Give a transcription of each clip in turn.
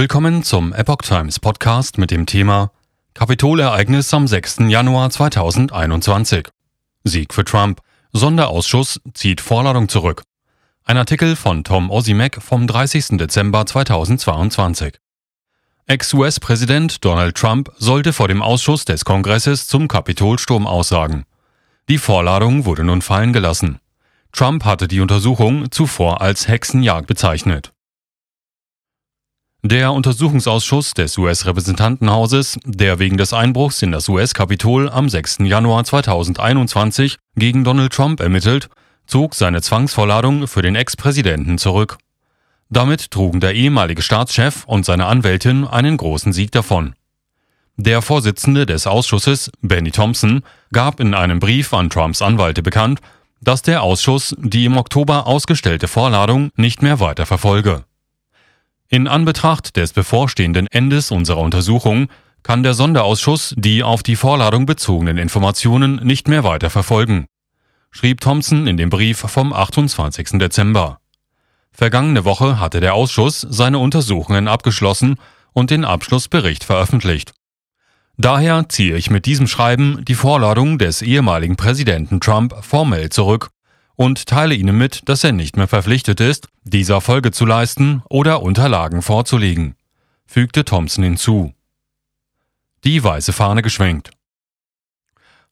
Willkommen zum Epoch Times Podcast mit dem Thema Kapitolereignis am 6. Januar 2021. Sieg für Trump. Sonderausschuss zieht Vorladung zurück. Ein Artikel von Tom Osimek vom 30. Dezember 2022. Ex-US-Präsident Donald Trump sollte vor dem Ausschuss des Kongresses zum Kapitolsturm aussagen. Die Vorladung wurde nun fallen gelassen. Trump hatte die Untersuchung zuvor als Hexenjagd bezeichnet. Der Untersuchungsausschuss des US-Repräsentantenhauses, der wegen des Einbruchs in das US-Kapitol am 6. Januar 2021 gegen Donald Trump ermittelt, zog seine Zwangsvorladung für den Ex-Präsidenten zurück. Damit trugen der ehemalige Staatschef und seine Anwältin einen großen Sieg davon. Der Vorsitzende des Ausschusses, Benny Thompson, gab in einem Brief an Trumps Anwälte bekannt, dass der Ausschuss die im Oktober ausgestellte Vorladung nicht mehr weiter verfolge. In Anbetracht des bevorstehenden Endes unserer Untersuchung kann der Sonderausschuss die auf die Vorladung bezogenen Informationen nicht mehr weiter verfolgen, schrieb Thompson in dem Brief vom 28. Dezember. Vergangene Woche hatte der Ausschuss seine Untersuchungen abgeschlossen und den Abschlussbericht veröffentlicht. Daher ziehe ich mit diesem Schreiben die Vorladung des ehemaligen Präsidenten Trump formell zurück und teile Ihnen mit, dass er nicht mehr verpflichtet ist, dieser Folge zu leisten oder Unterlagen vorzulegen, fügte Thompson hinzu. Die weiße Fahne geschwenkt.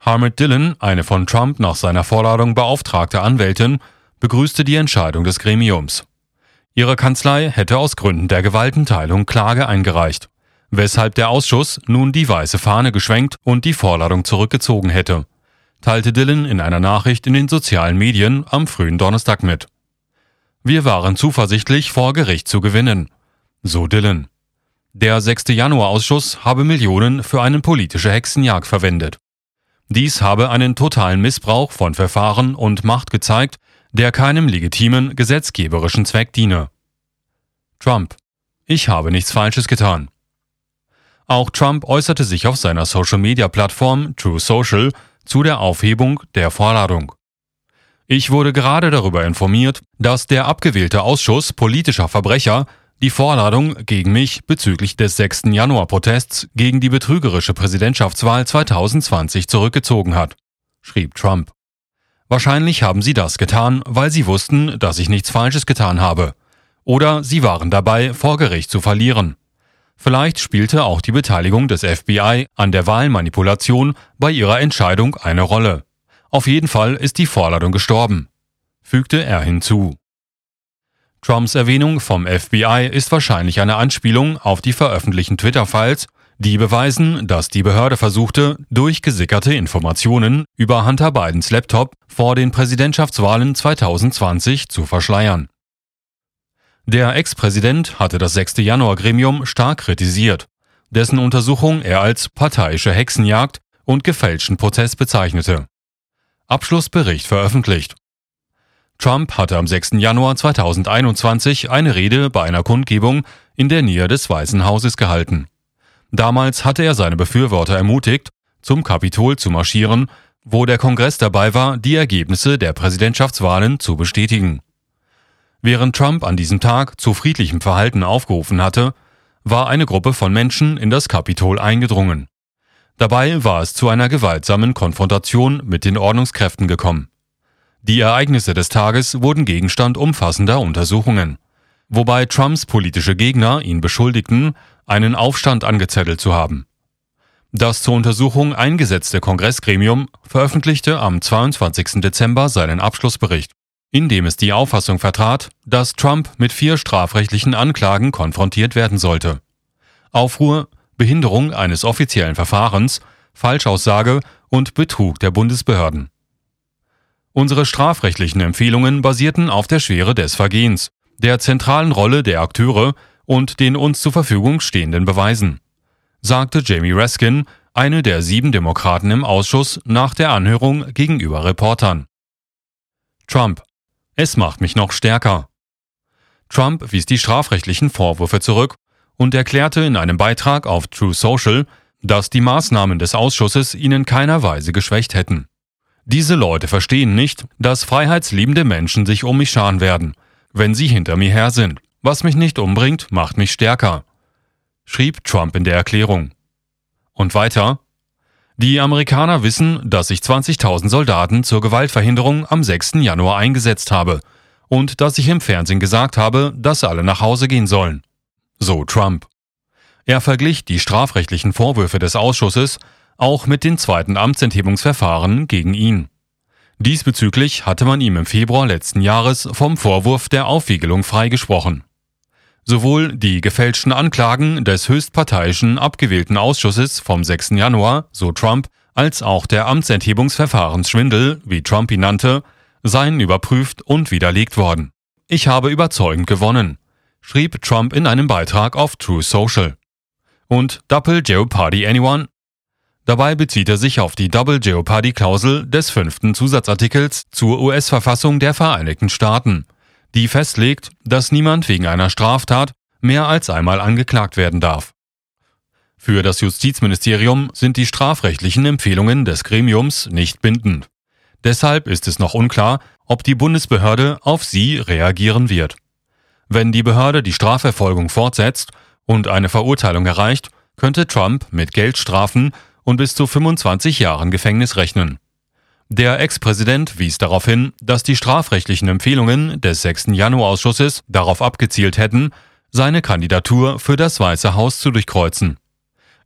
Harmit Dillon, eine von Trump nach seiner Vorladung beauftragte Anwältin, begrüßte die Entscheidung des Gremiums. Ihre Kanzlei hätte aus Gründen der Gewaltenteilung Klage eingereicht, weshalb der Ausschuss nun die weiße Fahne geschwenkt und die Vorladung zurückgezogen hätte teilte Dylan in einer Nachricht in den sozialen Medien am frühen Donnerstag mit. Wir waren zuversichtlich, vor Gericht zu gewinnen, so Dylan. Der 6. Januar-Ausschuss habe Millionen für eine politische Hexenjagd verwendet. Dies habe einen totalen Missbrauch von Verfahren und Macht gezeigt, der keinem legitimen gesetzgeberischen Zweck diene. Trump. Ich habe nichts Falsches getan. Auch Trump äußerte sich auf seiner Social-Media-Plattform True Social zu der Aufhebung der Vorladung. Ich wurde gerade darüber informiert, dass der abgewählte Ausschuss politischer Verbrecher die Vorladung gegen mich bezüglich des 6. Januar-Protests gegen die betrügerische Präsidentschaftswahl 2020 zurückgezogen hat, schrieb Trump. Wahrscheinlich haben sie das getan, weil sie wussten, dass ich nichts Falsches getan habe. Oder sie waren dabei, vor Gericht zu verlieren. Vielleicht spielte auch die Beteiligung des FBI an der Wahlmanipulation bei ihrer Entscheidung eine Rolle. Auf jeden Fall ist die Vorladung gestorben, fügte er hinzu. Trumps Erwähnung vom FBI ist wahrscheinlich eine Anspielung auf die veröffentlichten Twitter-Files, die beweisen, dass die Behörde versuchte, durchgesickerte Informationen über Hunter Bidens Laptop vor den Präsidentschaftswahlen 2020 zu verschleiern. Der Ex-Präsident hatte das 6. Januar-Gremium stark kritisiert, dessen Untersuchung er als parteiische Hexenjagd und gefälschten Prozess bezeichnete. Abschlussbericht veröffentlicht. Trump hatte am 6. Januar 2021 eine Rede bei einer Kundgebung in der Nähe des Weißen Hauses gehalten. Damals hatte er seine Befürworter ermutigt, zum Kapitol zu marschieren, wo der Kongress dabei war, die Ergebnisse der Präsidentschaftswahlen zu bestätigen. Während Trump an diesem Tag zu friedlichem Verhalten aufgerufen hatte, war eine Gruppe von Menschen in das Kapitol eingedrungen. Dabei war es zu einer gewaltsamen Konfrontation mit den Ordnungskräften gekommen. Die Ereignisse des Tages wurden Gegenstand umfassender Untersuchungen, wobei Trumps politische Gegner ihn beschuldigten, einen Aufstand angezettelt zu haben. Das zur Untersuchung eingesetzte Kongressgremium veröffentlichte am 22. Dezember seinen Abschlussbericht indem es die Auffassung vertrat, dass Trump mit vier strafrechtlichen Anklagen konfrontiert werden sollte. Aufruhr, Behinderung eines offiziellen Verfahrens, Falschaussage und Betrug der Bundesbehörden. Unsere strafrechtlichen Empfehlungen basierten auf der Schwere des Vergehens, der zentralen Rolle der Akteure und den uns zur Verfügung stehenden Beweisen, sagte Jamie Raskin, eine der sieben Demokraten im Ausschuss, nach der Anhörung gegenüber Reportern. Trump es macht mich noch stärker. Trump wies die strafrechtlichen Vorwürfe zurück und erklärte in einem Beitrag auf True Social, dass die Maßnahmen des Ausschusses ihn in keiner Weise geschwächt hätten. Diese Leute verstehen nicht, dass freiheitsliebende Menschen sich um mich scharen werden, wenn sie hinter mir her sind. Was mich nicht umbringt, macht mich stärker. schrieb Trump in der Erklärung. Und weiter, die Amerikaner wissen, dass ich 20.000 Soldaten zur Gewaltverhinderung am 6. Januar eingesetzt habe und dass ich im Fernsehen gesagt habe, dass alle nach Hause gehen sollen. So Trump. Er verglich die strafrechtlichen Vorwürfe des Ausschusses auch mit den zweiten Amtsenthebungsverfahren gegen ihn. Diesbezüglich hatte man ihm im Februar letzten Jahres vom Vorwurf der Aufwiegelung freigesprochen. Sowohl die gefälschten Anklagen des höchstparteiischen abgewählten Ausschusses vom 6. Januar, so Trump, als auch der Amtsenthebungsverfahrensschwindel, wie Trump ihn nannte, seien überprüft und widerlegt worden. Ich habe überzeugend gewonnen, schrieb Trump in einem Beitrag auf True Social. Und Double Jeopardy Anyone? Dabei bezieht er sich auf die Double Jeopardy Klausel des fünften Zusatzartikels zur US-Verfassung der Vereinigten Staaten – die festlegt, dass niemand wegen einer Straftat mehr als einmal angeklagt werden darf. Für das Justizministerium sind die strafrechtlichen Empfehlungen des Gremiums nicht bindend. Deshalb ist es noch unklar, ob die Bundesbehörde auf sie reagieren wird. Wenn die Behörde die Strafverfolgung fortsetzt und eine Verurteilung erreicht, könnte Trump mit Geldstrafen und bis zu 25 Jahren Gefängnis rechnen. Der Ex-Präsident wies darauf hin, dass die strafrechtlichen Empfehlungen des 6. Januar-Ausschusses darauf abgezielt hätten, seine Kandidatur für das Weiße Haus zu durchkreuzen.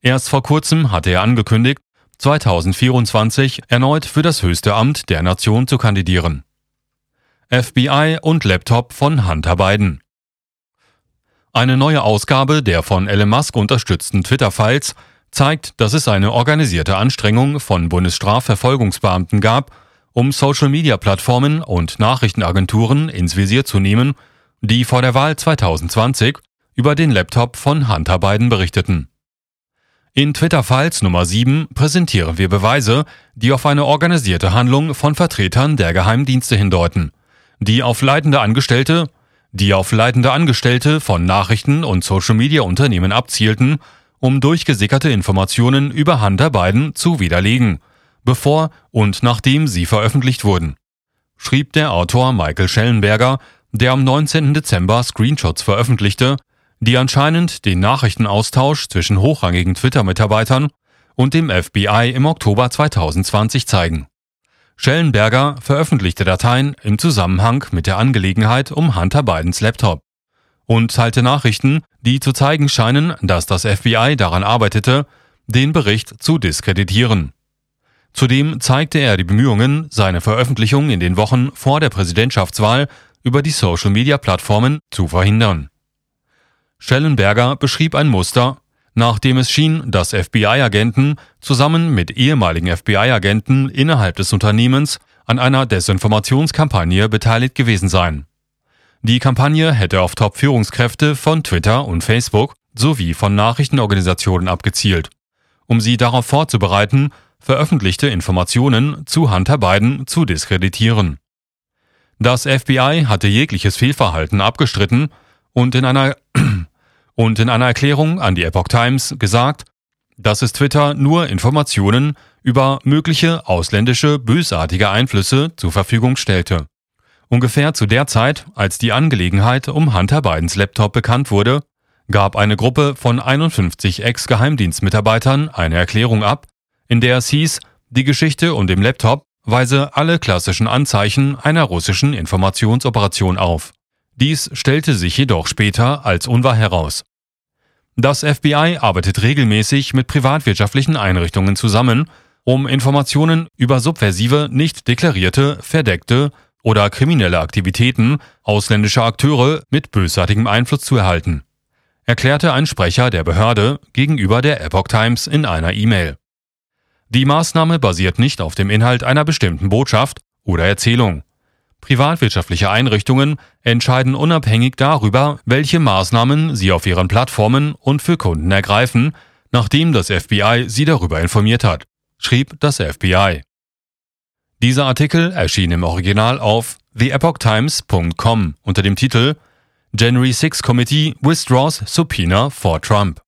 Erst vor kurzem hatte er angekündigt, 2024 erneut für das höchste Amt der Nation zu kandidieren. FBI und Laptop von Hunter Biden. Eine neue Ausgabe der von Elon Musk unterstützten Twitter-Files zeigt, dass es eine organisierte Anstrengung von Bundesstrafverfolgungsbeamten gab, um Social-Media-Plattformen und Nachrichtenagenturen ins Visier zu nehmen, die vor der Wahl 2020 über den Laptop von Hunter Biden berichteten. In Twitter-Files Nummer 7 präsentieren wir Beweise, die auf eine organisierte Handlung von Vertretern der Geheimdienste hindeuten, die auf leitende Angestellte, die auf leitende Angestellte von Nachrichten- und Social-Media-Unternehmen abzielten um durchgesickerte Informationen über Hunter Biden zu widerlegen, bevor und nachdem sie veröffentlicht wurden. Schrieb der Autor Michael Schellenberger, der am 19. Dezember Screenshots veröffentlichte, die anscheinend den Nachrichtenaustausch zwischen hochrangigen Twitter-Mitarbeitern und dem FBI im Oktober 2020 zeigen. Schellenberger veröffentlichte Dateien im Zusammenhang mit der Angelegenheit um Hunter Bidens Laptop und teilte Nachrichten, die zu zeigen scheinen, dass das FBI daran arbeitete, den Bericht zu diskreditieren. Zudem zeigte er die Bemühungen, seine Veröffentlichung in den Wochen vor der Präsidentschaftswahl über die Social-Media-Plattformen zu verhindern. Schellenberger beschrieb ein Muster, nachdem es schien, dass FBI-Agenten zusammen mit ehemaligen FBI-Agenten innerhalb des Unternehmens an einer Desinformationskampagne beteiligt gewesen seien. Die Kampagne hätte auf Top-Führungskräfte von Twitter und Facebook sowie von Nachrichtenorganisationen abgezielt. Um sie darauf vorzubereiten, veröffentlichte Informationen zu Hunter Biden zu diskreditieren. Das FBI hatte jegliches Fehlverhalten abgestritten und in einer und in einer Erklärung an die Epoch Times gesagt, dass es Twitter nur Informationen über mögliche ausländische bösartige Einflüsse zur Verfügung stellte. Ungefähr zu der Zeit, als die Angelegenheit um Hunter Bidens Laptop bekannt wurde, gab eine Gruppe von 51 Ex-Geheimdienstmitarbeitern eine Erklärung ab, in der es hieß, die Geschichte um den Laptop weise alle klassischen Anzeichen einer russischen Informationsoperation auf. Dies stellte sich jedoch später als unwahr heraus. Das FBI arbeitet regelmäßig mit privatwirtschaftlichen Einrichtungen zusammen, um Informationen über subversive, nicht deklarierte, verdeckte oder kriminelle Aktivitäten ausländischer Akteure mit bösartigem Einfluss zu erhalten, erklärte ein Sprecher der Behörde gegenüber der Epoch Times in einer E-Mail. Die Maßnahme basiert nicht auf dem Inhalt einer bestimmten Botschaft oder Erzählung. Privatwirtschaftliche Einrichtungen entscheiden unabhängig darüber, welche Maßnahmen sie auf ihren Plattformen und für Kunden ergreifen, nachdem das FBI sie darüber informiert hat, schrieb das FBI. Dieser Artikel erschien im Original auf theepochtimes.com unter dem Titel January 6 Committee withdraws subpoena for Trump.